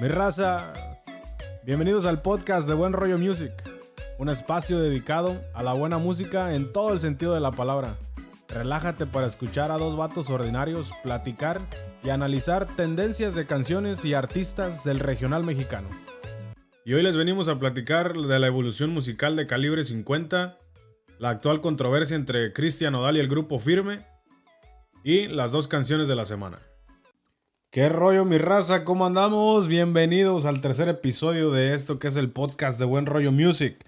Mi raza, bienvenidos al podcast de Buen Rollo Music, un espacio dedicado a la buena música en todo el sentido de la palabra. Relájate para escuchar a dos vatos ordinarios platicar y analizar tendencias de canciones y artistas del regional mexicano. Y hoy les venimos a platicar de la evolución musical de Calibre 50, la actual controversia entre Cristian Odal y el grupo Firme, y las dos canciones de la semana. ¿Qué rollo mi raza? ¿Cómo andamos? Bienvenidos al tercer episodio de esto que es el podcast de Buen Rollo Music.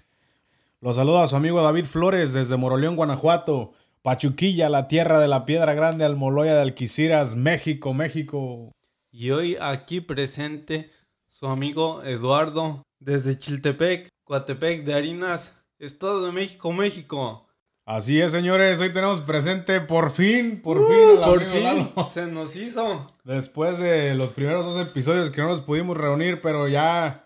Los saluda a su amigo David Flores desde Moroleón, Guanajuato. Pachuquilla, la tierra de la piedra grande, Almoloya de Alquiciras, México, México. Y hoy aquí presente su amigo Eduardo desde Chiltepec, Coatepec de Harinas, Estado de México, México. Así es, señores, hoy tenemos presente por fin, por fin. Uh, por fin, se nos hizo. Después de los primeros dos episodios que no nos pudimos reunir, pero ya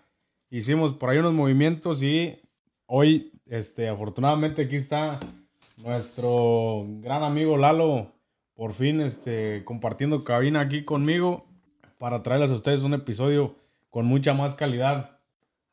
hicimos por ahí unos movimientos y hoy, este, afortunadamente aquí está nuestro gran amigo Lalo, por fin, este, compartiendo cabina aquí conmigo para traerles a ustedes un episodio con mucha más calidad.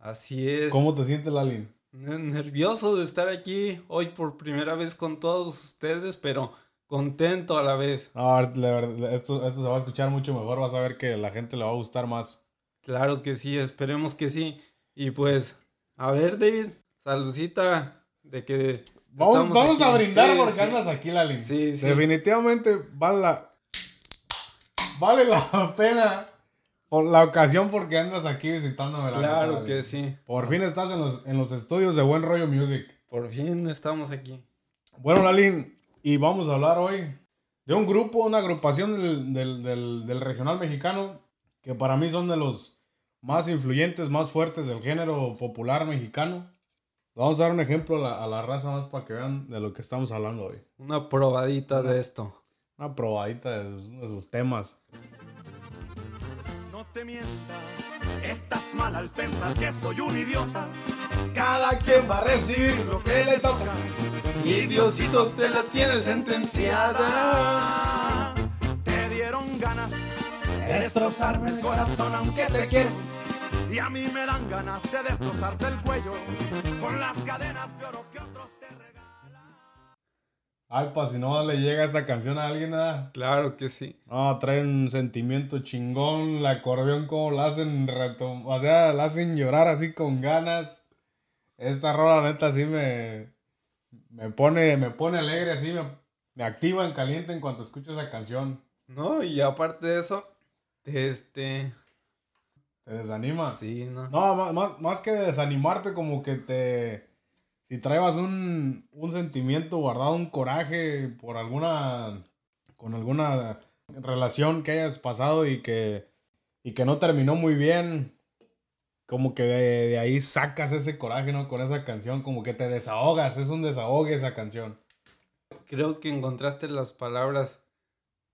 Así es. ¿Cómo te sientes, Lalin? Nervioso de estar aquí hoy por primera vez con todos ustedes, pero contento a la vez. No, esto, esto se va a escuchar mucho mejor, vas a ver que la gente le va a gustar más. Claro que sí, esperemos que sí. Y pues, a ver, David, saludcita de que... Vamos, vamos a brindar porque andas aquí, Lalin. Sí, sí. Definitivamente vale la, vale la pena por la ocasión porque andas aquí visitándome. La claro que sí. Por fin estás en los, en los estudios de Buen Rollo Music. Por fin estamos aquí. Bueno, Lalín, y vamos a hablar hoy de un grupo, una agrupación del, del, regional mexicano que para mí son de los más influyentes, más fuertes del género popular mexicano. Vamos a dar un ejemplo a la, raza más para que vean de lo que estamos hablando hoy. Una probadita de esto. Una probadita de, de sus temas te mientas, estás mal al pensar que soy un idiota. Cada quien va a recibir lo que le toca. Y Diosito te la tiene sentenciada. Te dieron ganas de destrozarme el corazón aunque te quiero. Y a mí me dan ganas de destrozarte el cuello con las cadenas de oro que otros Ay, pa, si no le llega esta canción a alguien, nada. Claro que sí. No, trae un sentimiento chingón. El acordeón, como la hacen retom O sea, la hacen llorar así con ganas. Esta rola, neta, sí me. Me pone, me pone alegre, así me, me activa en caliente en cuanto escucho esa canción. No, y aparte de eso, este. ¿Te desanima? Sí, no. No, más, más que desanimarte, como que te si traebas un, sentimiento guardado, un coraje por alguna, con alguna relación que hayas pasado y que, y que no terminó muy bien, como que de, ahí sacas ese coraje, ¿no? Con esa canción, como que te desahogas, es un desahogue esa canción. Creo que encontraste las palabras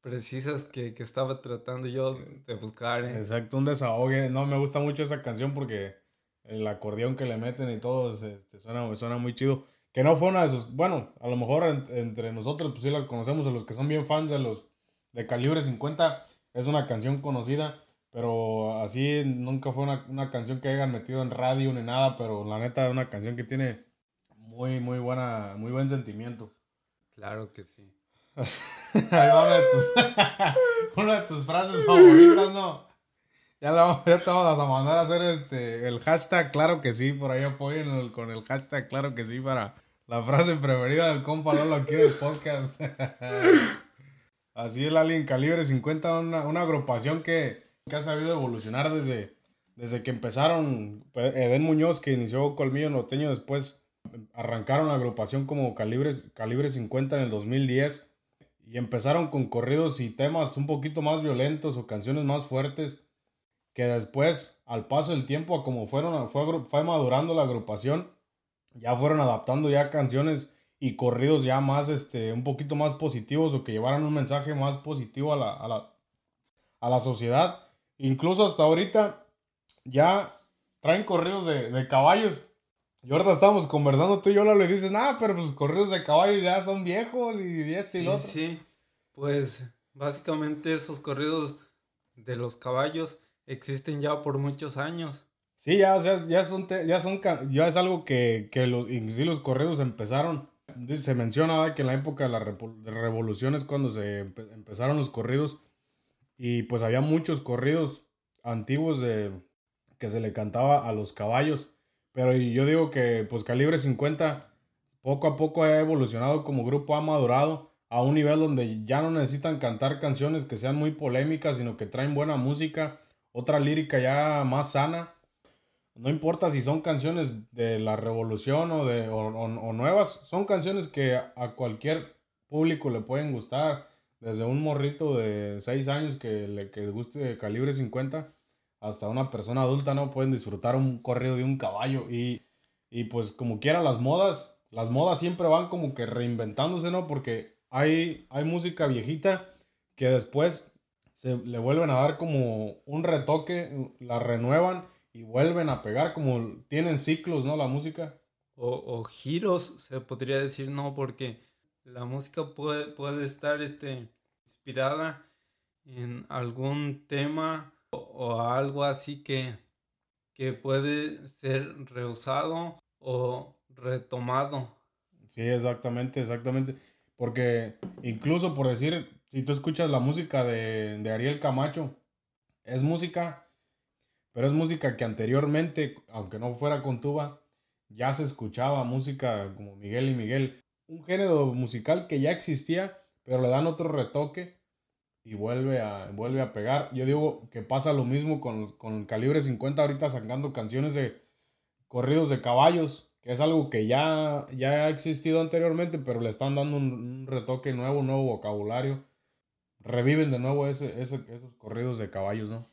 precisas que, estaba tratando yo de buscar. ¿eh? Exacto, un desahogue. No, me gusta mucho esa canción porque el acordeón que le meten y todo, este, suena, suena muy chido. Que no fue una de sus, bueno, a lo mejor entre nosotros, pues sí la conocemos, a los que son bien fans de los de calibre 50, es una canción conocida, pero así nunca fue una, canción que hayan metido en radio ni nada, pero la neta es una canción que tiene muy, muy buena, muy buen sentimiento. Claro que sí. Ahí va una de tus, una de tus frases favoritas, ¿no? Ya, te vamos a mandar a hacer este, el hashtag, claro que sí, por ahí apoyen con el hashtag, claro que sí, para la frase preferida del compa Lolo aquí en el podcast. Así es, Alien Calibre 50, una, una agrupación que, ha sabido evolucionar desde, desde que empezaron. Eden Muñoz, que inició Colmillo Norteño, después arrancaron la agrupación como Calibre, Calibre 50 en el 2010 y empezaron con corridos y temas un poquito más violentos o canciones más fuertes que después, al paso del tiempo, como fueron, fue, fue madurando la agrupación, ya fueron adaptando ya canciones y corridos ya más, este, un poquito más positivos o que llevaran un mensaje más positivo a la, a la, a la sociedad. Incluso hasta ahorita ya traen corridos de, de caballos. Y ahorita estamos conversando tú y yo, le dices, nada, pero pues corridos de caballos ya son viejos y este y lo otro. Sí, pues básicamente esos corridos de los caballos existen ya por muchos años. Sí, ya, o sea, ya son, ya son, ya es algo que, que los, sí, los corridos empezaron. Se menciona que en la época de la revolución es cuando se empezaron los corridos y pues había muchos corridos antiguos de, que se le cantaba a los caballos. Pero yo digo que pues Calibre 50 poco a poco ha evolucionado como grupo, ha madurado a un nivel donde ya no necesitan cantar canciones que sean muy polémicas, sino que traen buena música, otra lírica ya más sana. No importa si son canciones de la revolución o, de, o, nuevas, son canciones que a cualquier público le pueden gustar. Desde un morrito de 6 años que le que guste de calibre 50 hasta una persona adulta, ¿no? Pueden disfrutar un corrido de un caballo. Y, y pues como quiera las modas, las modas siempre van como que reinventándose, ¿no? Porque hay, hay música viejita que después se le vuelven a dar como un retoque, la renuevan y vuelven a pegar, como tienen ciclos, ¿no? La música. O, giros, se podría decir, no, porque la música puede, puede estar este, inspirada en algún tema o, algo así que, que puede ser reusado o retomado. Sí, exactamente, exactamente. Porque incluso por decir, si tú escuchas la música de, Ariel Camacho, es música, pero es música que anteriormente, aunque no fuera con tuba, ya se escuchaba música como Miguel y Miguel. Un género musical que ya existía, pero le dan otro retoque y vuelve a, vuelve a pegar. Yo digo que pasa lo mismo con, con Calibre 50 ahorita sacando canciones de corridos de caballos es algo que ya, ya ha existido anteriormente, pero le están dando un, retoque nuevo, un nuevo vocabulario. Reviven de nuevo ese, esos corridos de caballos, ¿no?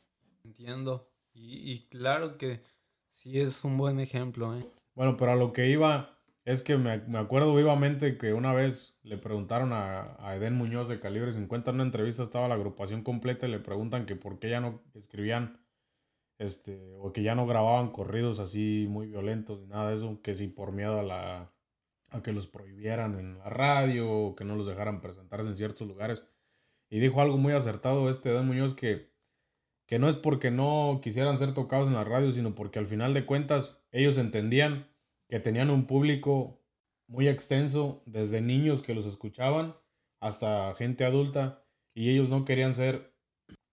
Entiendo. Y, claro que sí es un buen ejemplo, ¿eh? Bueno, pero a lo que iba es que me, acuerdo vivamente que una vez le preguntaron a, a Eden Muñoz de Calibre 50 en una entrevista, estaba la agrupación completa y le preguntan que por qué ya no escribían este, o que ya no grababan corridos así muy violentos ni nada de eso, que si por miedo a la a que los prohibieran en la radio o que no los dejaran presentarse en ciertos lugares. Y dijo algo muy acertado este Dan Muñoz que, que no es porque no quisieran ser tocados en la radio, sino porque al final de cuentas ellos entendían que tenían un público muy extenso, desde niños que los escuchaban hasta gente adulta, y ellos no querían ser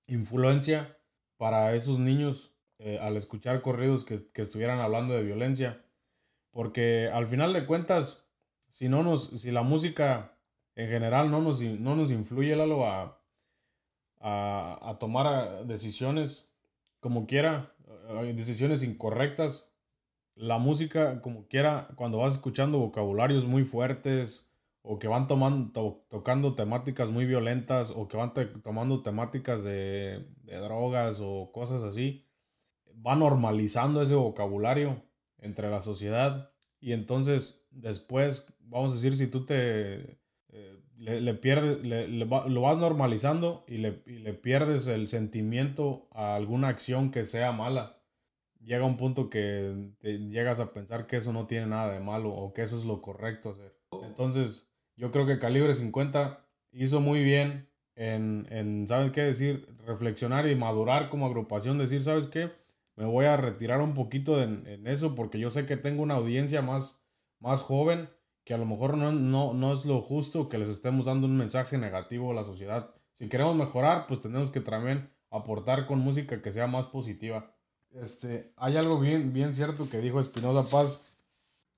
influencia para esos niños eh, al escuchar corridos que, estuvieran hablando de violencia. Porque al final de cuentas, si, no nos, si la música en general no nos, no nos influye Lalo, a, a, tomar decisiones como quiera, decisiones incorrectas, la música como quiera, cuando vas escuchando vocabularios muy fuertes o que van tomando, tocando temáticas muy violentas o que van tomando temáticas de, de drogas o cosas así, va normalizando ese vocabulario entre la sociedad. Y entonces después, vamos a decir, si tú te eh, le, pierdes, lo vas normalizando y le, le, pierdes el sentimiento a alguna acción que sea mala. Llega un punto que te llegas a pensar que eso no tiene nada de malo o que eso es lo correcto hacer. Entonces, yo creo que Calibre 50 hizo muy bien en, en ¿sabes qué decir? Reflexionar y madurar como agrupación, decir, ¿sabes qué? me voy a retirar un poquito en, eso porque yo sé que tengo una audiencia más, más joven que a lo mejor no, no, no es lo justo que les estemos dando un mensaje negativo a la sociedad. Si queremos mejorar, pues tenemos que también aportar con música que sea más positiva. Este, hay algo bien, bien cierto que dijo Espinosa Paz,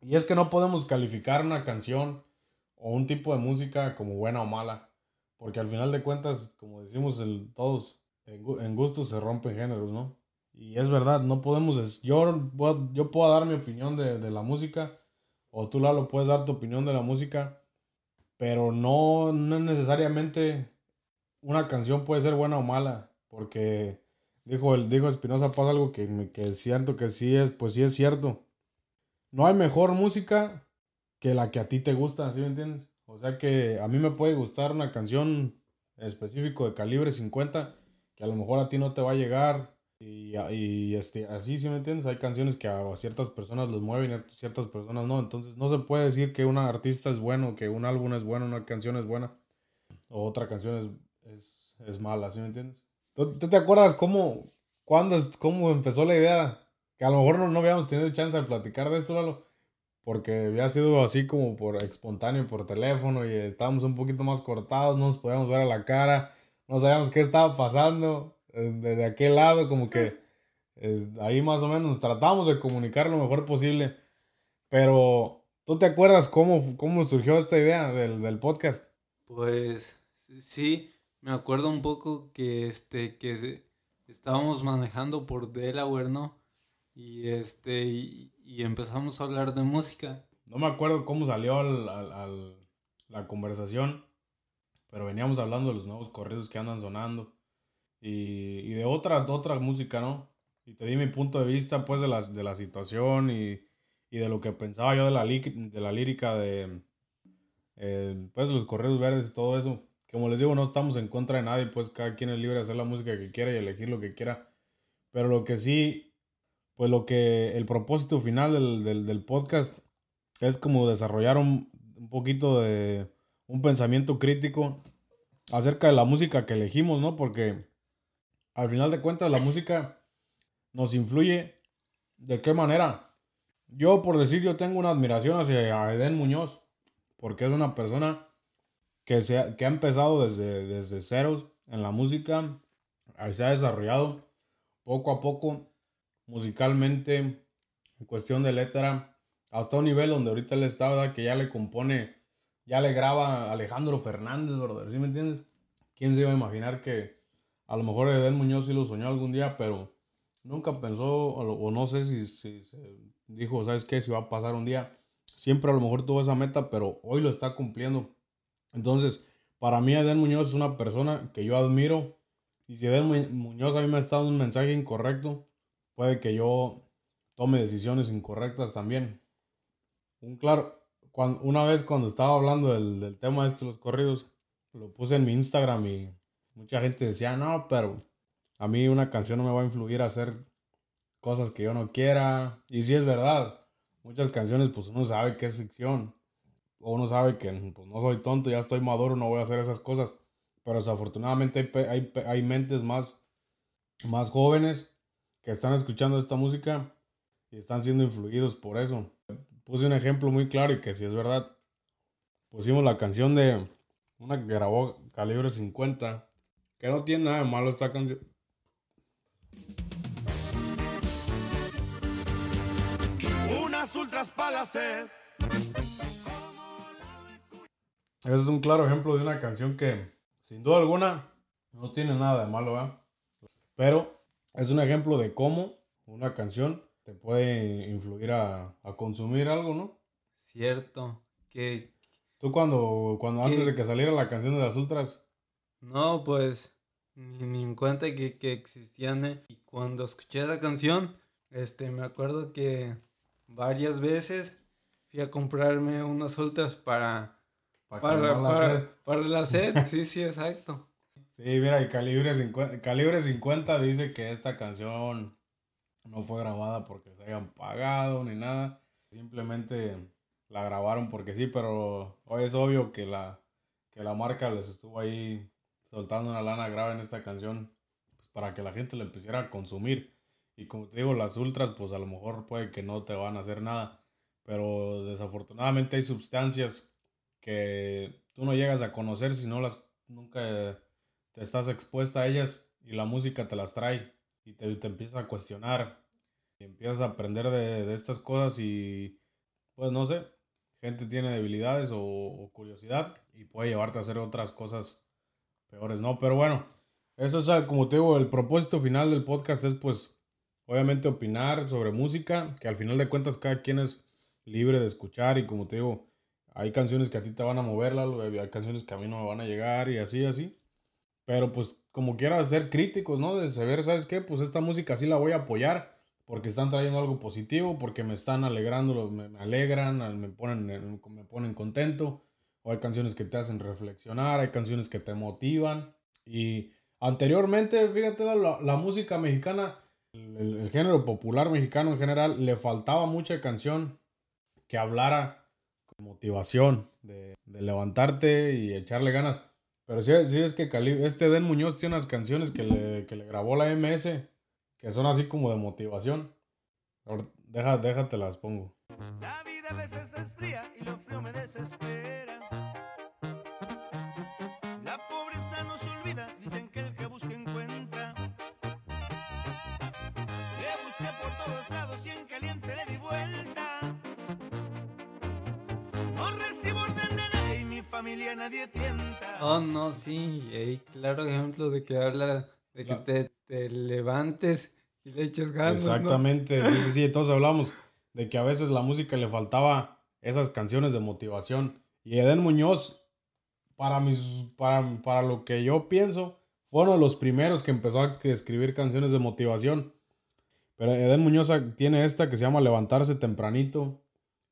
y es que no podemos calificar una canción o un tipo de música como buena o mala, porque al final de cuentas, como decimos todos, en, en gustos se rompen géneros, ¿no? Y es verdad, no podemos, yo, yo puedo dar mi opinión de, la música, o tú Lalo puedes dar tu opinión de la música, pero no, no necesariamente una canción puede ser buena o mala, porque dijo, el, dijo Espinosa Paz algo que, que es cierto, que sí es, pues sí es cierto. No hay mejor música que la que a ti te gusta, ¿sí me entiendes? O sea que a mí me puede gustar una canción específico de calibre 50, que a lo mejor a ti no te va a llegar, y, y, este, así, si me entiendes? Hay canciones que a ciertas personas los mueven a ciertas personas no. Entonces no se puede decir que un artista es bueno, que un álbum es bueno, una canción es buena o otra canción es, es, es mala, ¿sí me entiendes? ¿Tú, te acuerdas cómo, cuándo, cómo empezó la idea. Que a lo mejor no, no habíamos tenido chance de platicar de esto, Lalo. Porque había sido así como por espontáneo, por teléfono, y estábamos un poquito más cortados, no nos podíamos ver a la cara, no sabíamos qué estaba pasando desde aquel lado, como que ahí más o menos tratamos de comunicar lo mejor posible. Pero, ¿tú te acuerdas cómo, cómo surgió esta idea del, del podcast? Pues sí, me acuerdo un poco que este que estábamos manejando por Delaware, ¿no? Y este y, y empezamos a hablar de música. No me acuerdo cómo salió al- al- al- la conversación, pero veníamos hablando de los nuevos corridos que andan sonando y, y de otra, otra música, ¿no? Y te di mi punto de vista, pues, de la, de la situación y, y de lo que pensaba yo de la, de la lírica de, eh, pues, los corridos verdes y todo eso. Como les digo, no estamos en contra de nadie, pues, cada quien es libre de hacer la música que quiera y elegir lo que quiera. Pero lo que sí, pues, lo que, el propósito final del, del, del podcast es como desarrollar un, un poquito de un pensamiento crítico acerca de la música que elegimos, ¿no? Porque al final de cuentas la música nos influye. ¿De qué manera? Yo, por decir, yo tengo una admiración hacia Eden Muñoz, porque es una persona que, se ha, que ha empezado desde, desde ceros en la música, se ha desarrollado poco a poco musicalmente, en cuestión de letra, hasta un nivel donde ahorita él está, ¿verdad? Que ya le compone, ya le graba Alejandro Fernández, brother, ¿sí me entiendes? ¿Quién se iba a imaginar que a lo mejor Edel Muñoz sí lo soñó algún día, pero nunca pensó, o, no sé si, si dijo, ¿sabes qué? Si va a pasar un día. Siempre a lo mejor tuvo esa meta, pero hoy lo está cumpliendo. Entonces, para mí Edel Muñoz es una persona que yo admiro. Y si Edel Mu- Muñoz a mí me está dando un mensaje incorrecto, puede que yo tome decisiones incorrectas también. Un claro, una vez cuando estaba hablando del, del tema de los corridos, lo puse en mi Instagram y mucha gente decía, no, pero a mí una canción no me va a influir a hacer cosas que yo no quiera. Y sí es verdad, muchas canciones pues uno sabe que es ficción. O uno sabe que pues, no soy tonto, ya estoy maduro, no voy a hacer esas cosas. Pero desafortunadamente hay, hay, hay mentes más, más jóvenes que están escuchando esta música y están siendo influidos por eso. Puse un ejemplo muy claro y que si es verdad, pusimos la canción de una que grabó Calibre 50, que no tiene nada de malo esta canción. Unas ultras palace. Ese es un claro ejemplo de una canción que, sin duda alguna, no tiene nada de malo, ¿verdad? Pero es un ejemplo de cómo una canción te puede influir a, a consumir algo, ¿no? Cierto. Que Tú cuando, cuando ¿Qué? antes de que saliera la canción de las ultras, no, pues ni, ni en cuenta que, que existían. ¿eh? Y cuando escuché esa canción, este, me acuerdo que varias veces fui a comprarme unas ultras para, para, para, la para, sed. para la sed. Sí, sí, exacto. Sí, mira, y Calibre 50, Calibre 50 dice que esta canción no fue grabada porque se hayan pagado ni nada. Simplemente la grabaron porque sí, pero hoy es obvio que la, que la marca les estuvo ahí soltando una lana grave en esta canción pues, para que la gente la empezara a consumir. Y como te digo, las ultras, pues a lo mejor puede que no te van a hacer nada. Pero desafortunadamente hay sustancias que tú no llegas a conocer si no las nunca te estás expuesta a ellas y la música te las trae y te, te empiezas a cuestionar y empiezas a aprender de, de estas cosas y pues no sé, gente tiene debilidades o, o curiosidad y puede llevarte a hacer otras cosas peores, ¿no? Pero bueno, eso es ah, como te digo, el propósito final del podcast es pues obviamente opinar sobre música, que al final de cuentas cada quien es libre de escuchar y como te digo, hay canciones que a ti te van a mover, Lalo, hay canciones que a mí no me van a llegar y así, así. Pero pues como quieras ser críticos, ¿no? De saber, ¿sabes qué? Pues esta música sí la voy a apoyar porque están trayendo algo positivo, porque me están alegrando, me, me alegran, me ponen, en- me ponen contento. Hay canciones que te hacen reflexionar, hay canciones que te motivan. Y anteriormente, fíjate, la, música mexicana, el, género popular mexicano en general, le faltaba mucha canción que hablara con motivación, de, levantarte y echarle ganas. Pero sí, sí es que este Den Muñoz tiene unas canciones que le, que le grabó la MS que son así como de motivación. Deja, déjate las pongo. La vida a veces es fría y lo frío me desespera. Nadie tienta. Oh, no, sí. ey, claro ejemplo de que habla de que La- te, te levantes y le eches ganas. ¿no? Exactamente, sí, sí, sí, todos hablamos de que a veces la música le faltaba esas canciones de motivación. Y Eden Muñoz, para, mis, para, para lo que yo pienso, fue uno de los primeros que empezó a escribir canciones de motivación. Pero Eden Muñoz tiene esta que se llama Levantarse Tempranito,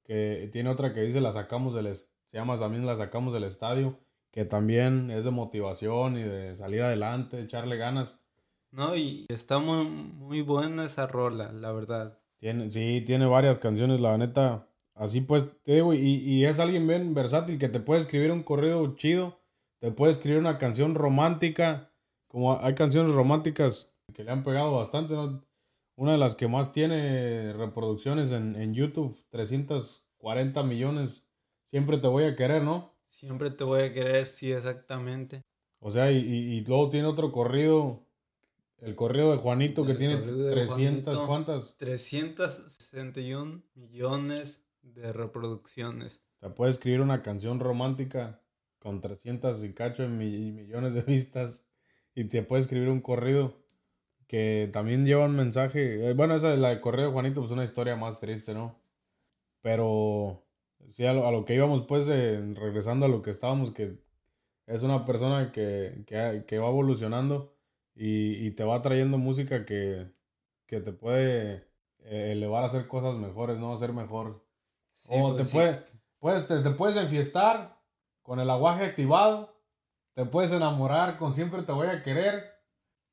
que tiene otra que dice La sacamos del, se llama también La sacamos del estadio, que también es de motivación y de salir adelante, de echarle ganas. No, y está muy, muy buena esa rola, la verdad. Tiene, sí, tiene varias canciones, la neta. Así pues, te digo, y, y es alguien bien versátil que te puede escribir un corrido chido, te puede escribir una canción romántica, como hay canciones románticas que le han pegado bastante, ¿no? Una de las que más tiene reproducciones en, en YouTube, 340 millones, siempre te voy a querer, ¿no? Siempre te voy a querer, sí, exactamente. O sea, y, y- y luego tiene otro corrido, el corrido de Juanito que tiene corrido de 300, Juanito. ¿cuántas? 361 millones de reproducciones. Te puede escribir una canción romántica con 300 y cacho en mi- millones de vistas y te puede escribir un corrido que también lleva un mensaje. eh, Bueno, esa de la de corrido de Juanito, pues una historia más triste, ¿no? Pero sí, a lo, a lo que íbamos, pues, eh, regresando a lo que estábamos, que es una persona que, que, que va evolucionando y, y te va trayendo música que, que te puede eh, elevar a hacer cosas mejores, ¿no? A ser mejor. Sí, O pues te, sí. puede, puedes, te, te puedes enfiestar con el aguaje activado. Te puedes enamorar con siempre te voy a querer.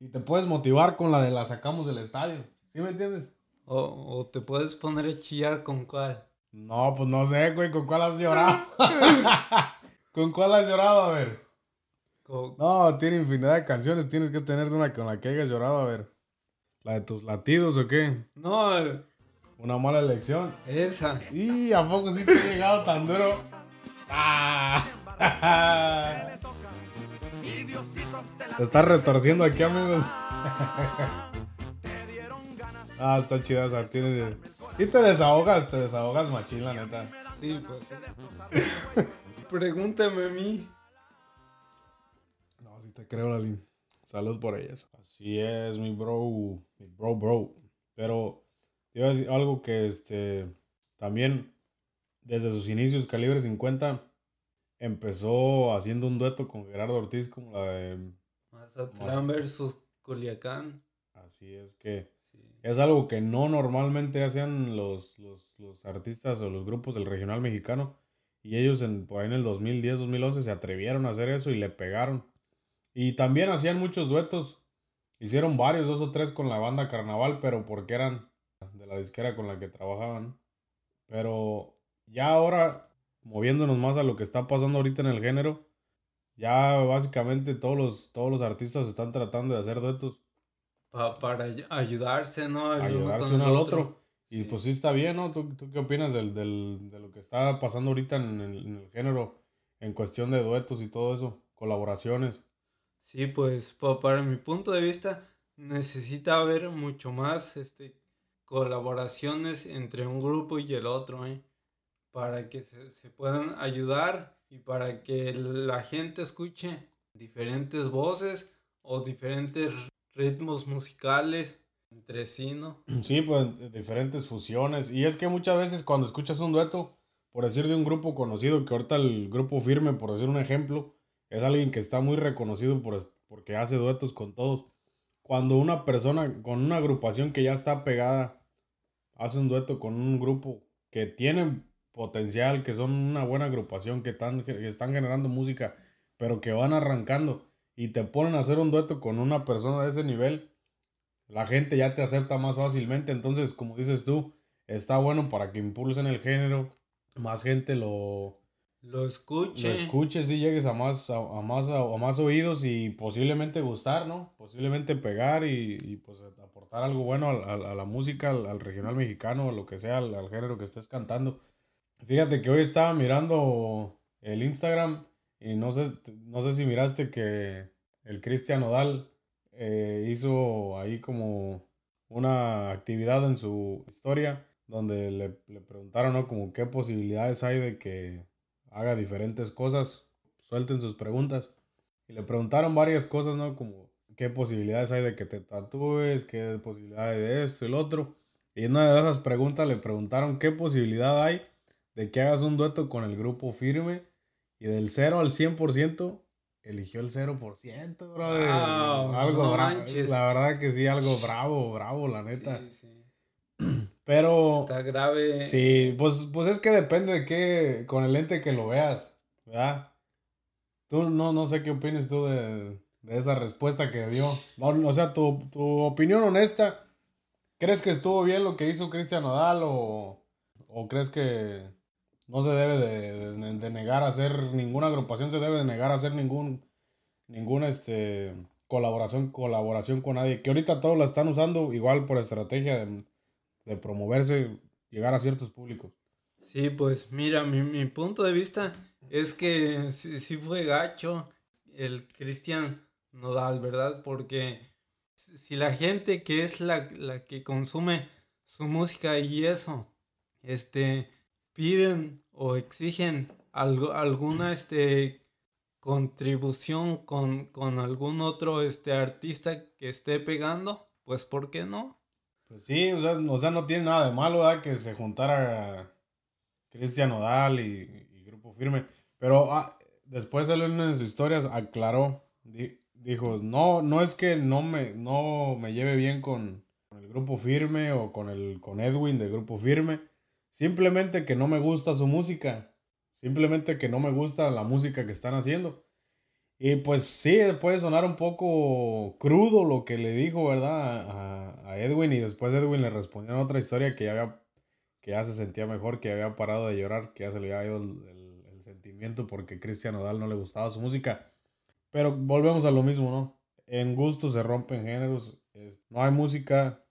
Y te puedes motivar con la de la sacamos del estadio. ¿Sí me entiendes? O, o te puedes poner a chillar con cuál. No, pues no sé, güey, ¿con cuál has llorado? ¿Con cuál has llorado? A ver. No, tiene infinidad de canciones. Tienes que tener una con la que hayas llorado. A ver. ¿La de tus latidos o qué? No, Una mala elección. esa. ¿Y a poco sí te he llegado tan duro? ¡Ah! Se está retorciendo aquí, amigos. Ah, está chida esa. Tienes... Sí te desahogas, te desahogas machín, la neta. Sí, pues. Pregúntame a mí. No, sí te creo, Lalín. Salud por ellas. Así es, mi bro. Mi bro, bro. Pero te iba a decir algo que este también desde sus inicios, Calibre 50 empezó haciendo un dueto con Gerardo Ortiz como la de... Mazatlán versus Culiacán. Así es que. Es algo que no normalmente hacían los, los, artistas o los grupos del regional mexicano. Y ellos en, ahí en el 2010, 2011 se atrevieron a hacer eso y le pegaron. Y también hacían muchos duetos. Hicieron varios, dos o tres con la banda Carnaval, pero porque eran de la disquera con la que trabajaban. Pero ya ahora, moviéndonos más a lo que está pasando ahorita en el género, ya básicamente todos los, todos los artistas están tratando de hacer duetos Pa- para ay- ayudarse, ¿no? El ayudarse uno al otro. Y Sí. pues sí está bien, ¿no? ¿Tú, tú qué opinas del, del- de lo que está pasando ahorita en el, en el género en cuestión de duetos y todo eso? Colaboraciones. Sí, pues pa- para mi punto de vista necesita haber mucho más este, colaboraciones entre un grupo y el otro, ¿eh? Para que se, se puedan ayudar y para que la gente escuche diferentes voces o diferentes ritmos musicales entre sí, ¿no? Sí, pues diferentes fusiones. Y es que muchas veces cuando escuchas un dueto, por decir de un grupo conocido, que ahorita el grupo firme, por decir un ejemplo, es alguien que está muy reconocido por, porque hace duetos con todos. Cuando una persona con una agrupación que ya está pegada hace un dueto con un grupo que tiene potencial, que son una buena agrupación, que están, que están generando música, pero que van arrancando y te ponen a hacer un dueto con una persona de ese nivel, la gente ya te acepta más fácilmente. Entonces, como dices tú, está bueno para que impulsen el género, más gente lo, lo escuche. Lo escuches y llegues a más, a, más, a, más oídos y posiblemente gustar, ¿no? Posiblemente pegar y, y pues aportar algo bueno a, a la música, al, regional mexicano, lo que sea, al, al, género que estés cantando. Fíjate que hoy estaba mirando el Instagram y no sé, no sé si miraste que el Cristian Odal eh, hizo ahí como una actividad en su historia donde le, le preguntaron, ¿no? Como qué posibilidades hay de que haga diferentes cosas, suelten sus preguntas. Y le preguntaron varias cosas, ¿no? Como qué posibilidades hay de que te tatúes, qué posibilidades de esto y el otro. Y en una de esas preguntas le preguntaron qué posibilidad hay de que hagas un dueto con el grupo firme. Y del 0 al 100% eligió el 0%, brother. algo bravo. La verdad que sí, algo bravo, bravo, la neta. Pero. Está grave. Sí, pues, pues es que depende de qué. Con el lente que lo veas, ¿verdad? Tú no, no sé qué opinas tú de, de esa respuesta que dio. o sea, tu, tu, opinión honesta. ¿Crees que estuvo bien lo que hizo Cristian Nodal o, o crees que no se debe de, de, negar a hacer ninguna agrupación, se debe de negar a hacer ningún, ninguna este, colaboración, colaboración con nadie? Que ahorita todos la están usando igual por estrategia de de promoverse, llegar a ciertos públicos. Sí, pues mira, mi, mi punto de vista es que sí, fue gacho el Cristian Nodal, ¿verdad? Porque si la gente que es la, la que consume su música y eso, este, piden o exigen algo, alguna, este, contribución con, con algún otro, este, artista que esté pegando, pues, ¿por qué no? Pues sí, o sea, no tiene nada de malo. Que se juntara Cristian Odal y, Grupo Firme. Pero ah, después él en sus historias aclaró, dijo, no, no es que no me, no me lleve bien con, el Grupo Firme o con, el, con Edwin de Grupo Firme. Simplemente que no me gusta su música. Simplemente que no me gusta la música que están haciendo. Y pues sí, puede sonar un poco crudo lo que le dijo, ¿verdad? A, Edwin. Y después Edwin le respondió en otra historia que ya, había, que ya se sentía mejor, que había parado de llorar, que ya se le había ido el, sentimiento porque Cristian Odal no le gustaba su música. Pero volvemos a lo mismo, ¿no? En gusto se rompen géneros. no hay música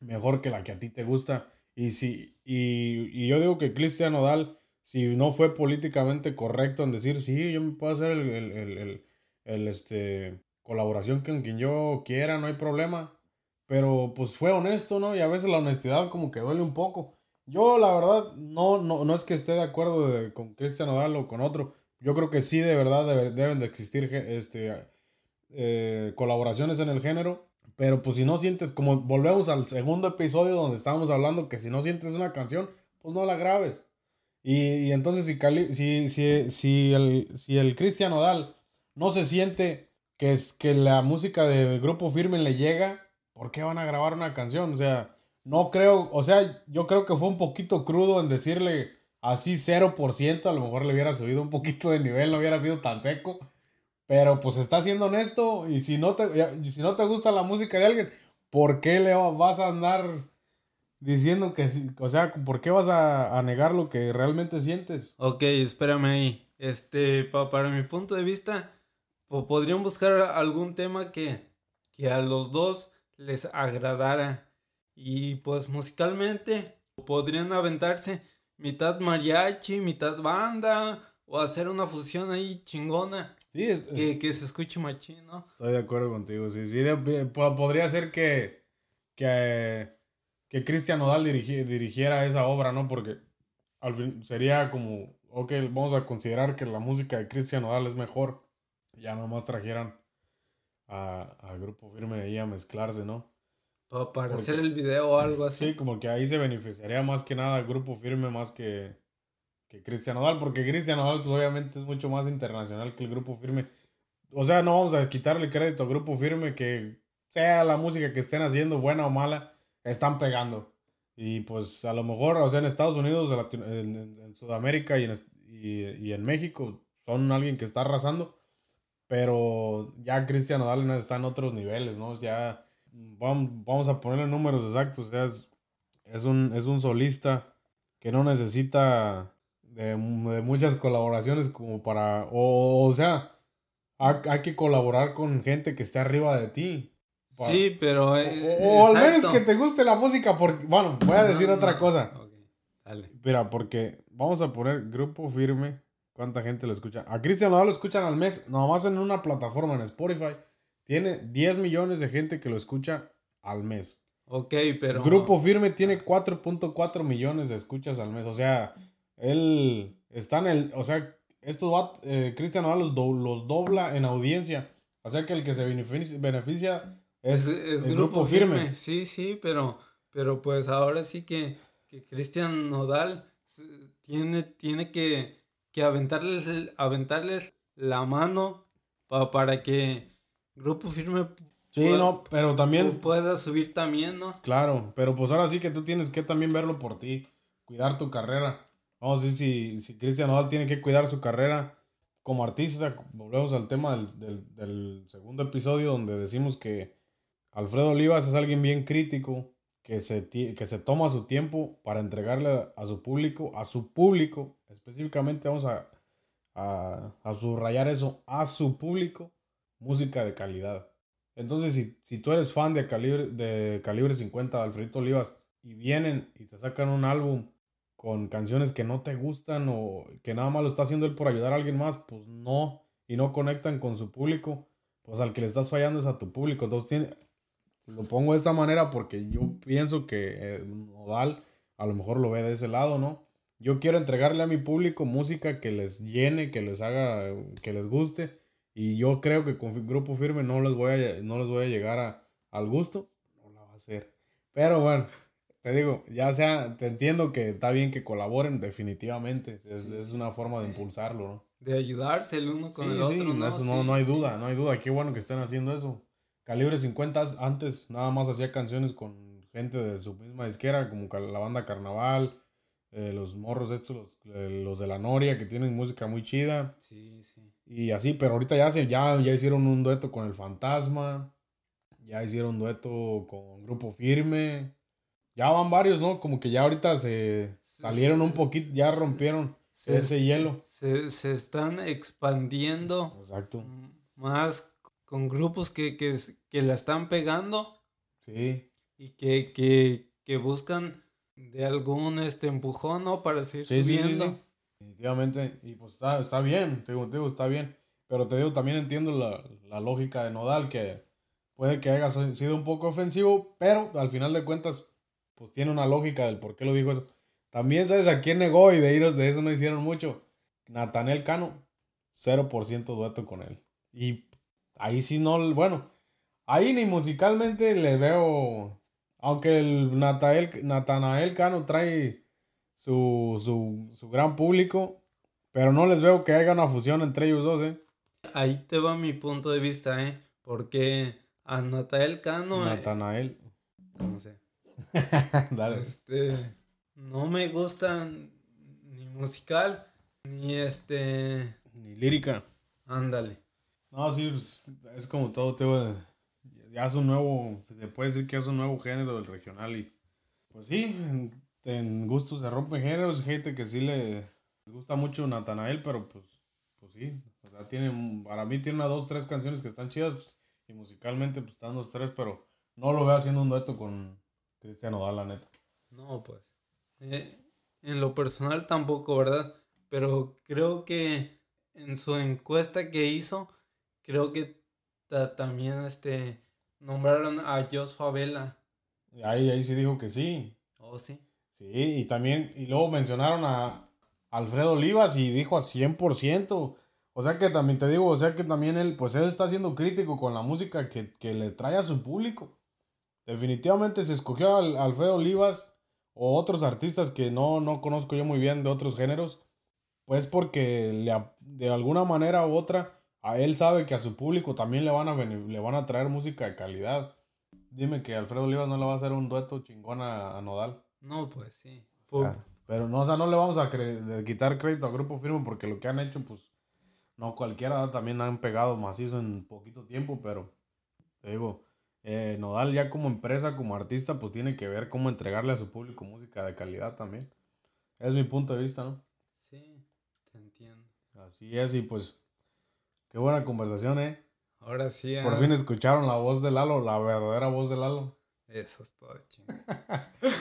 mejor que la que a ti te gusta. Y, si, y, y yo digo que Cristian Odal, si no fue políticamente correcto en decir, sí, yo me puedo hacer el el este, colaboración con quien yo quiera, no hay problema. Pero pues fue honesto, ¿no? Y a veces la honestidad como que duele un poco. Yo la verdad no, no, no es que esté de acuerdo con Cristian Odal o con otro. Yo creo que sí de verdad deben de existir este, eh, colaboraciones en el género. Pero pues si no sientes, como volvemos al segundo episodio donde estábamos hablando que si no sientes una canción, pues no la grabes. Y, entonces si, si, si, si el, si el Cristian Odal no se siente que, es, que la música de Grupo Firme le llega, ¿por qué van a grabar una canción? O sea, no creo, o sea, yo creo que fue un poquito crudo en decirle así 0%, a lo mejor le hubiera subido un poquito de nivel, no hubiera sido tan seco. Pero pues está siendo honesto y si no te, si no te gusta la música de alguien, ¿por qué le vas a andar diciendo que? O sea, ¿por qué vas a, negar lo que realmente sientes? Ok, espérame ahí. Este, para mi punto de vista, podrían buscar algún tema que, que a los dos les agradara. Y pues musicalmente podrían aventarse mitad mariachi, mitad banda, o hacer una fusión ahí chingona. Sí, que, que, se escuche machino. Estoy de acuerdo contigo, sí, sí. podría ser que, que, que Cristian Nodal dirigiera esa obra, ¿no? Porque al fin sería como, ok, vamos a considerar que la música de Cristian Nodal es mejor ya nomás trajeran a, a Grupo Firme ahí a mezclarse, ¿no? Para hacer el video o algo así. Sí, como que ahí se beneficiaría más que nada Grupo Firme más que, que Cristian Odal, porque Cristian Odal pues obviamente es mucho más internacional que el Grupo Firme. O sea, no vamos a quitarle crédito al Grupo Firme que sea la música que estén haciendo, buena o mala, están pegando. Y pues a lo mejor, o sea, en Estados Unidos, en, Sudamérica y en, y, en México son alguien que está arrasando pero ya Cristian Odal está en otros niveles, ¿no? Ya vamos, a ponerle números exactos. O sea, es, un, es un solista que no necesita de, muchas colaboraciones como para, o, o sea, hay, que colaborar con gente que esté arriba de ti. Sí, pero... Eh, o, al menos que te guste la música, porque, bueno, voy a decir otra cosa. Dale. Mira, porque vamos a poner grupo firme. ¿Cuánta gente lo escucha? A Cristian Nodal lo escuchan al mes, nomás en una plataforma en Spotify. Tiene 10 millones de gente que lo escucha al mes. Ok, pero... Grupo Firme tiene 4.4 millones de escuchas al mes. O sea, él está en el... O sea, estos va, eh, Cristian Nodal los, los, dobla en audiencia. O sea que el que se beneficia, es, es, el grupo, firme. Sí, sí, pero, pero pues ahora sí que, que Cristian Nodal tiene, tiene que, que aventarles, aventarles la mano para que Grupo Firme Sí, no, pero también... Pueda subir también, ¿no? Claro, pero pues ahora sí que tú tienes que también verlo por ti, cuidar tu carrera. Vamos a decir, si, si Cristian Nodal tiene que cuidar su carrera como artista, volvemos al tema del, segundo episodio donde decimos que Alfredo Olivas es alguien bien crítico, que se, que se toma su tiempo para entregarle a, su público, a su público, específicamente vamos a, a, a subrayar eso, a su público, música de calidad. Entonces, si, si tú eres fan de calibre, de calibre 50 de Alfredito Olivas y vienen y te sacan un álbum con canciones que no te gustan o que nada más lo está haciendo él por ayudar a alguien más, pues no, y no conectan con su público, pues al que le estás fallando es a tu público. Entonces, tiene, lo pongo de esta manera porque yo pienso que eh, Nodal a lo mejor lo ve de ese lado, ¿no? Yo quiero entregarle a mi público música que les llene, que les haga, que les guste y yo creo que con grupo firme no les voy a, no les voy a llegar a, al gusto. No la va a hacer. Pero bueno, te digo, ya sea, te entiendo que está bien que colaboren, definitivamente. Es, una forma de impulsarlo, ¿no? De ayudarse el uno con el otro. ¿no? Eso no, no hay duda, no hay duda. Qué bueno que estén haciendo eso. Calibre 50 antes nada más hacía canciones con gente de su misma disquera, como la banda Carnaval, eh, los morros estos, los, eh, los, de la Noria, que tienen música muy chida. Sí, sí. Y así, pero ahorita ya, se, ya, ya hicieron un dueto con El Fantasma, ya hicieron un dueto con Grupo Firme. Ya van varios, ¿no? Como que ya ahorita se salieron un poquito, ya rompieron ese hielo. Se, se, están expandiendo. Exacto. Más con grupos que, que, que la están pegando. Sí. Y que, que, que buscan de algún este empujón, ¿no? Para seguir subiendo. Definitivamente. Y pues está, está bien, te digo, está bien. Pero te digo, también entiendo la, la, lógica de Nodal, que puede que haya sido un poco ofensivo, pero al final de cuentas, pues tiene una lógica del por qué lo dijo eso. También sabes a quién negó y de iros de eso no hicieron mucho. Natanel Cano, 0% dueto con él. Y ahí sí no, bueno, ahí ni musicalmente le veo aunque el Natanael Cano trae su, su, gran público, pero no les veo que haya una fusión entre ellos dos, ¿eh? Ahí te va mi punto de vista, ¿eh? Porque a Natanael Cano... Eh, Natanael. no sé. Dale. Este, no me gustan ni musical, ni este... Ni lírica. Ándale. No, sí, pues, es como todo, te ya es un nuevo, se puede decir que es un nuevo género del regional y pues sí, en, gusto se rompen géneros, gente que sí le gusta mucho Natanael, pero pues, pues sí, o sea, tiene, para mí tiene una, dos, tres canciones que están chidas pues, y musicalmente pues están dos, tres, pero no lo veo haciendo un dueto con Cristiano Odal, la neta. No, pues, eh, en lo personal tampoco, ¿verdad? Pero creo que en su encuesta que hizo, creo que también este Nombraron a Jos Favela. Ahí, ahí sí dijo que sí. Oh, sí. Sí, y también, y luego mencionaron a Alfredo Olivas y dijo a 100%. O sea que también te digo, o sea que también él, pues él está siendo crítico con la música que, le trae a su público. Definitivamente se escogió a Alfredo Olivas o otros artistas que no, no conozco yo muy bien de otros géneros, pues porque le, de alguna manera u otra a él sabe que a su público también le van a, le van a traer música de calidad. Dime que Alfredo Olivas no le va a hacer un dueto chingón a, Nodal. No, pues sí. pero no, o sea, no le vamos a quitar crédito a Grupo Firme porque lo que han hecho, pues, no cualquiera también han pegado macizo en poquito tiempo, pero te digo, eh, Nodal ya como empresa, como artista, pues tiene que ver cómo entregarle a su público música de calidad también. Es mi punto de vista, ¿no? Sí, Así es, y pues, qué buena conversación, ¿eh? Ahora sí. Por ah, fin escucharon la voz de Lalo, la verdadera voz de Lalo. Eso es todo, chingo.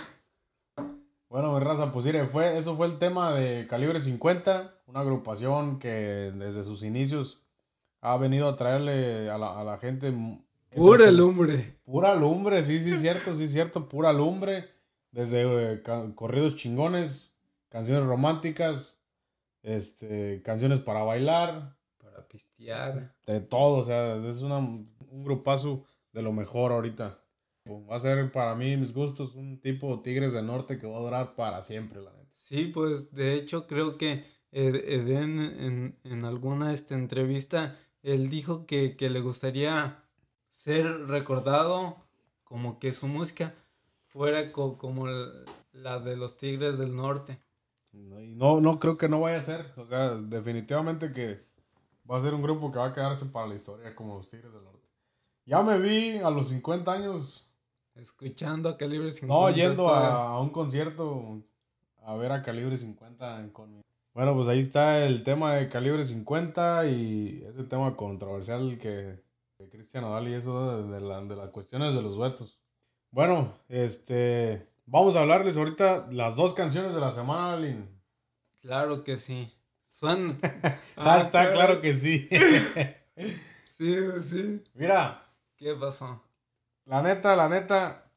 Bueno, mi raza, pues mire, fue, eso fue el tema de Calibre 50, una agrupación que desde sus inicios ha venido a traerle a la, a la gente... Pura lumbre. Pura lumbre, sí, sí, cierto, sí, cierto, pura lumbre. Desde eh, corridos chingones, canciones románticas, este, canciones para bailar, Para pistear. de todo, o sea, es una, un grupazo de lo mejor ahorita. Va a ser para mí, mis gustos, un tipo Tigres del Norte que va a durar para siempre, la neta. Sí, pues de hecho creo que Ed- Eden en, en alguna este, entrevista, él dijo que, que le gustaría ser recordado como que su música fuera co- como la de los Tigres del Norte. No, no, no creo que no vaya a ser, o sea, definitivamente que va a ser un grupo que va a quedarse para la historia como los Tigres del Norte. Ya me vi a los 50 años, Escuchando a Calibre 50. no yendo a, a un concierto a ver a Calibre 50 con mi- Bueno, pues ahí está el tema de Calibre 50 y ese tema controversial que Cristian Odal y eso de, la- de las cuestiones de los duetos. Bueno, este, vamos a hablarles ahorita las dos canciones de la semana, Alin. Claro que sí. Suena. Ah, Ah, está claro que sí. Sí, sí. Mira, ¿Qué pasó? la neta, la neta,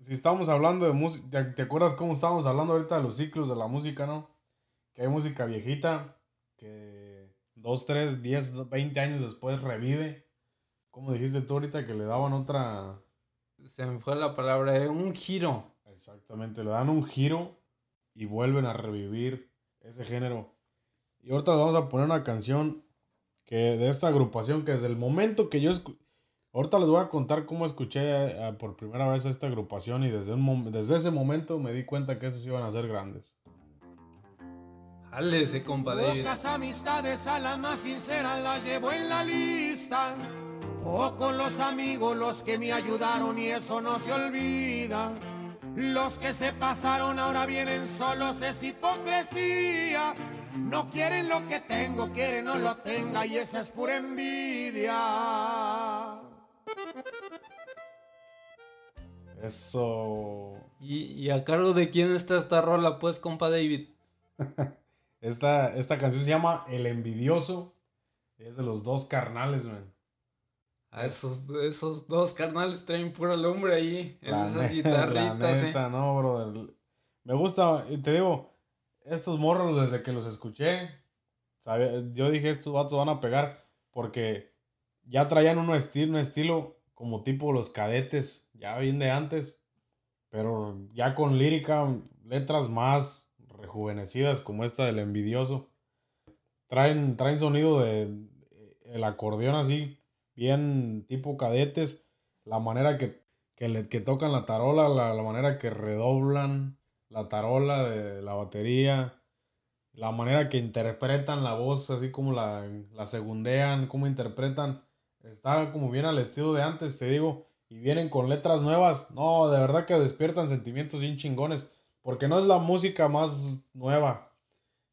si estamos hablando de música, ¿te, te acuerdas cómo estábamos hablando ahorita de los ciclos de la música, no? Que hay música viejita, que dos, tres, diez, veinte años después revive. Como dijiste tú ahorita, que le daban otra... Se me fue la palabra, eh, un giro. Exactamente, le dan un giro y vuelven a revivir ese género. Y ahorita les vamos a poner una canción que de esta agrupación que desde el momento que yo escu- ahorita les voy a contar cómo escuché eh, por primera vez a esta agrupación y desde, un mom- desde ese momento me di cuenta que esos iban a ser grandes. Jálese, compa David. Pocas amistades a la más sincera la llevo en la lista. Pocos los amigos los que me ayudaron y eso no se olvida. Los que se pasaron ahora vienen solos es hipocresía. No quieren lo que tengo, quieren no lo tenga y esa es pura envidia. Eso. ¿Y, y a cargo de quién está esta rola, pues, compa David? Esta, esta canción se llama El Envidioso. Es de los dos carnales, man. A esos, esos dos carnales traen pura lumbre ahí en La esas guitarritas, la eh. no, brother. Me gusta, y te digo, estos morros desde que los escuché, sabe- yo dije, estos vatos van a pegar, porque ya traían un estilo, un estilo como tipo los cadetes, ya bien de antes, pero ya con lírica, letras más rejuvenecidas como esta del envidioso. Traen, traen sonido de el acordeón así, bien tipo cadetes, la manera que que, le, que tocan la tarola, la, la manera que redoblan la tarola de la batería, la manera que interpretan la voz, así como la, la segundean, cómo interpretan, está como bien al estilo de antes, te digo, y vienen con letras nuevas, no, de verdad que despiertan sentimientos bien chingones, porque no es la música más nueva,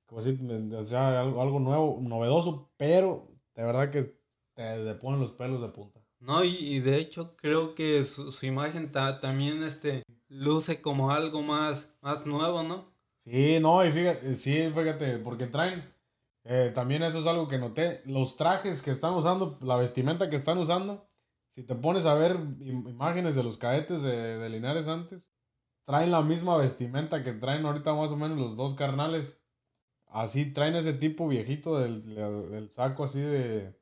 como si, o sea, algo, algo nuevo, novedoso, pero de verdad que te, ponen los pelos de punta. No, y, y de hecho creo que su, su imagen ta- también este, luce como algo más, más nuevo, ¿no? Sí, no, y fíjate, sí, fíjate, porque traen, eh, también eso es algo que noté, los trajes que están usando, la vestimenta que están usando, si te pones a ver im- imágenes de los cadetes de, de Linares antes, traen la misma vestimenta que traen ahorita más o menos los dos carnales. Así traen ese tipo viejito del, del saco así de...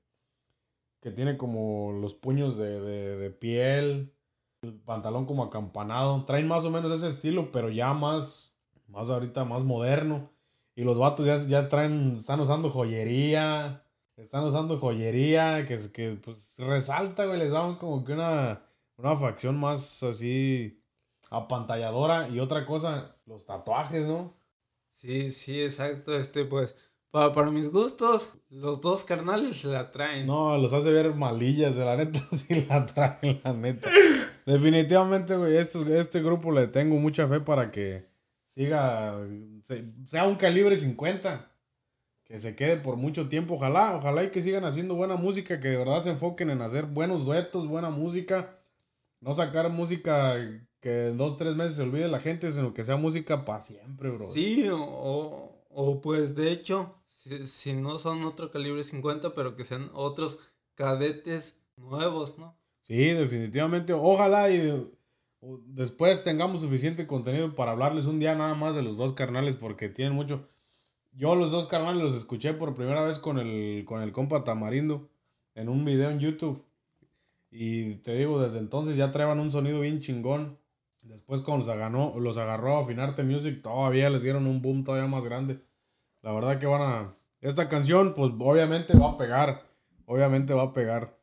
que tiene como los puños de, de, de piel, el pantalón como acampanado. Traen más o menos ese estilo, pero ya más, más ahorita, más moderno. Y los vatos ya, ya traen, están usando joyería, están usando joyería, que, que pues resalta, güey, les da como que una, una facción más así apantalladora. Y otra cosa, los tatuajes, ¿no? Sí, sí, exacto, este, pues, para, para mis gustos, los dos carnales la traen. No, los hace ver malillas, de la neta, sí la traen, la neta. Definitivamente, güey, estos- este grupo le tengo mucha fe para que siga, se- sea un calibre 50. que se quede por mucho tiempo. Ojalá, ojalá y que sigan haciendo buena música, que de verdad se enfoquen en hacer buenos duetos, buena música. No sacar música que en dos, tres meses se olvide la gente, sino que sea música para siempre, bro. Sí, o, o pues de hecho, si, no son otro calibre 50, pero que sean otros cadetes nuevos, ¿no? Sí, definitivamente. Ojalá y después tengamos suficiente contenido para hablarles un día nada más de los dos carnales porque tienen mucho. Yo los dos carnales los escuché por primera vez con el, con el compa Tamarindo en un video en YouTube. Y te digo, desde entonces ya traían un sonido bien chingón. Después cuando los agarró, los agarró a Finarte Music, todavía les dieron un boom todavía más grande. La verdad que van a... Esta canción, pues obviamente va a pegar. Obviamente va a pegar.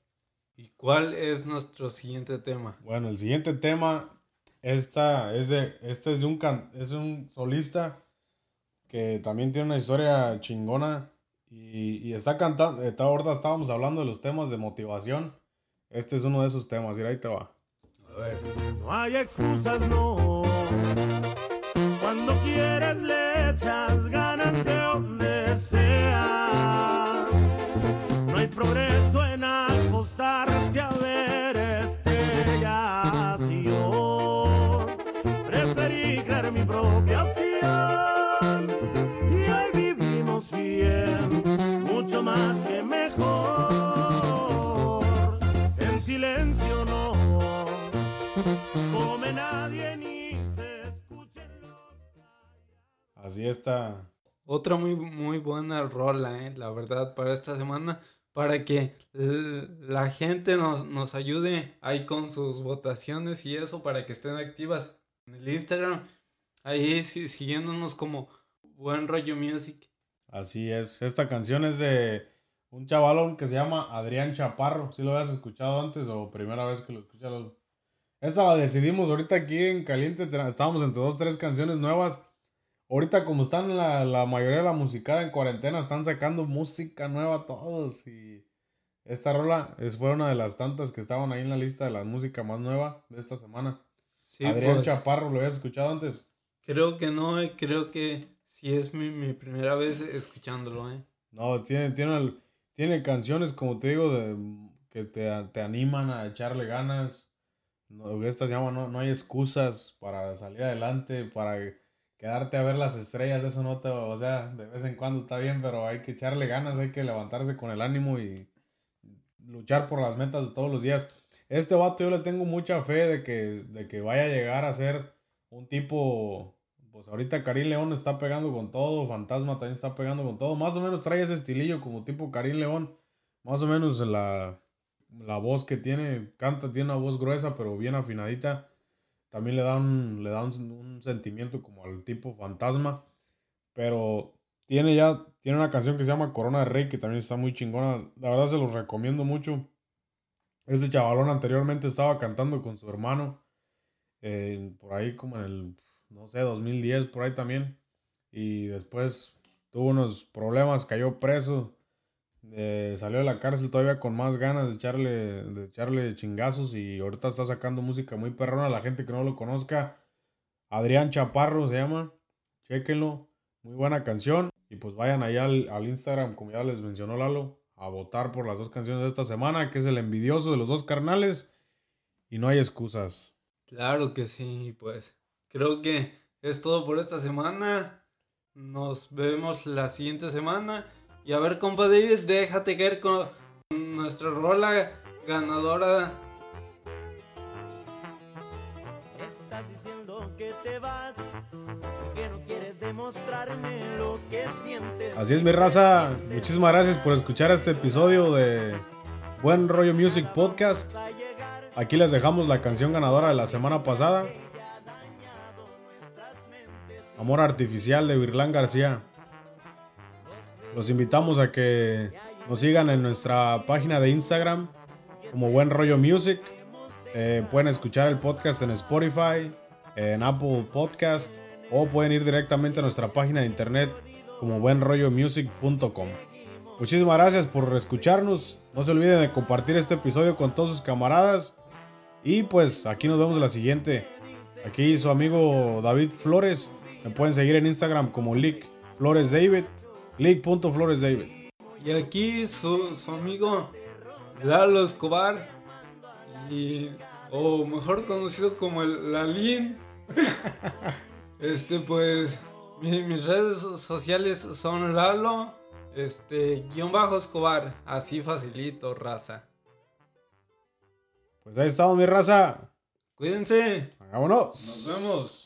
¿Y cuál es nuestro siguiente tema? Bueno, el siguiente tema, esta es de, este es de un, can- es un solista que también tiene una historia chingona y, y está cantando, está, ahorita estábamos hablando de los temas de motivación. Este es uno de esos temas, y ahí te va. A ver. No hay excusas, no. Más que mejor. En silencio no come nadie ni se escuchen los Así está. Otra muy, muy buena rola, eh, la verdad, para esta semana, para que la gente nos, nos ayude ahí con sus votaciones y eso, para que estén activas en el Instagram, ahí si- siguiéndonos como Buen Rollo Music. Así es. Esta canción es de un chavalón que se llama Adrián Chaparro. Si lo habías escuchado antes o primera vez que lo escuchas. Esta la decidimos ahorita aquí en Caliente. te- Estábamos entre dos, tres canciones nuevas. Ahorita como están la, la mayoría de la musicada en cuarentena, están sacando música nueva todos. Y esta rola es, fue una de las tantas que estaban ahí en la lista de la música más nueva de esta semana. Sí, Adrián pues, Chaparro, ¿lo habías escuchado antes? creo que no, eh, creo que sí es mi, mi primera vez escuchándolo, eh. No, tiene, tiene, tiene canciones, como te digo, de, que te, te animan a echarle ganas. No, esta se no, no hay excusas para salir adelante, para quedarte a ver las estrellas. Eso no te, o sea, de vez en cuando está bien, pero hay que echarle ganas, hay que levantarse con el ánimo y luchar por las metas de todos los días. Este vato yo le tengo mucha fe de que, de que vaya a llegar a ser un tipo, pues ahorita Karim León está pegando con todo, Fantasma también está pegando con todo, más o menos trae ese estilillo como tipo Karim León, más o menos la, la voz que tiene, canta, tiene una voz gruesa pero bien afinadita, también le da un, le da un, sentimiento como al tipo Fantasma, pero tiene ya, tiene una canción que se llama Corona de Rey que también está muy chingona, la verdad se los recomiendo mucho. Este chavalón anteriormente estaba cantando con su hermano, eh, por ahí como en el, no sé, 2010, por ahí también. Y después tuvo unos problemas, cayó preso, eh, salió de la cárcel todavía con más ganas de echarle, de echarle chingazos y ahorita está sacando música muy perrona. La gente que no lo conozca, Adrián Chaparro se llama, chequenlo, muy buena canción. Y pues vayan allá al, al Instagram, como ya les mencionó Lalo, a votar por las dos canciones de esta semana, que es el envidioso de los dos carnales. Y no hay excusas. Claro que sí, pues creo que es todo por esta semana. Nos vemos la siguiente semana. Y a ver, compa David, déjate caer con nuestra rola ganadora. Estás diciendo que te vas, que no quieres demostrarme lo que sientes. Así es, mi raza. Muchísimas gracias por escuchar este episodio de Buen Rollo Music Podcast. Aquí les dejamos la canción ganadora de la semana pasada. Amor Artificial de Virlán García. Los invitamos a que nos sigan en nuestra página de Instagram como Buen Rollo Music. Eh, pueden escuchar el podcast en Spotify, en Apple Podcast o pueden ir directamente a nuestra página de internet como buenrollomusic.com. Muchísimas gracias por escucharnos. No se olviden de compartir este episodio con todos sus camaradas. Y pues aquí nos vemos la siguiente. Aquí su amigo David Flores. Me pueden seguir en Instagram como Lick Flores David. League.floresdavid. Y aquí su, su amigo Lalo Escobar. Y, o mejor conocido como el Lalín. este, pues, mi- mis redes so- sociales son Lalo, este, guion bajo Escobar. Así facilito, raza. Pues ahí estamos, mi raza. Cuídense. Vámonos. Nos vemos.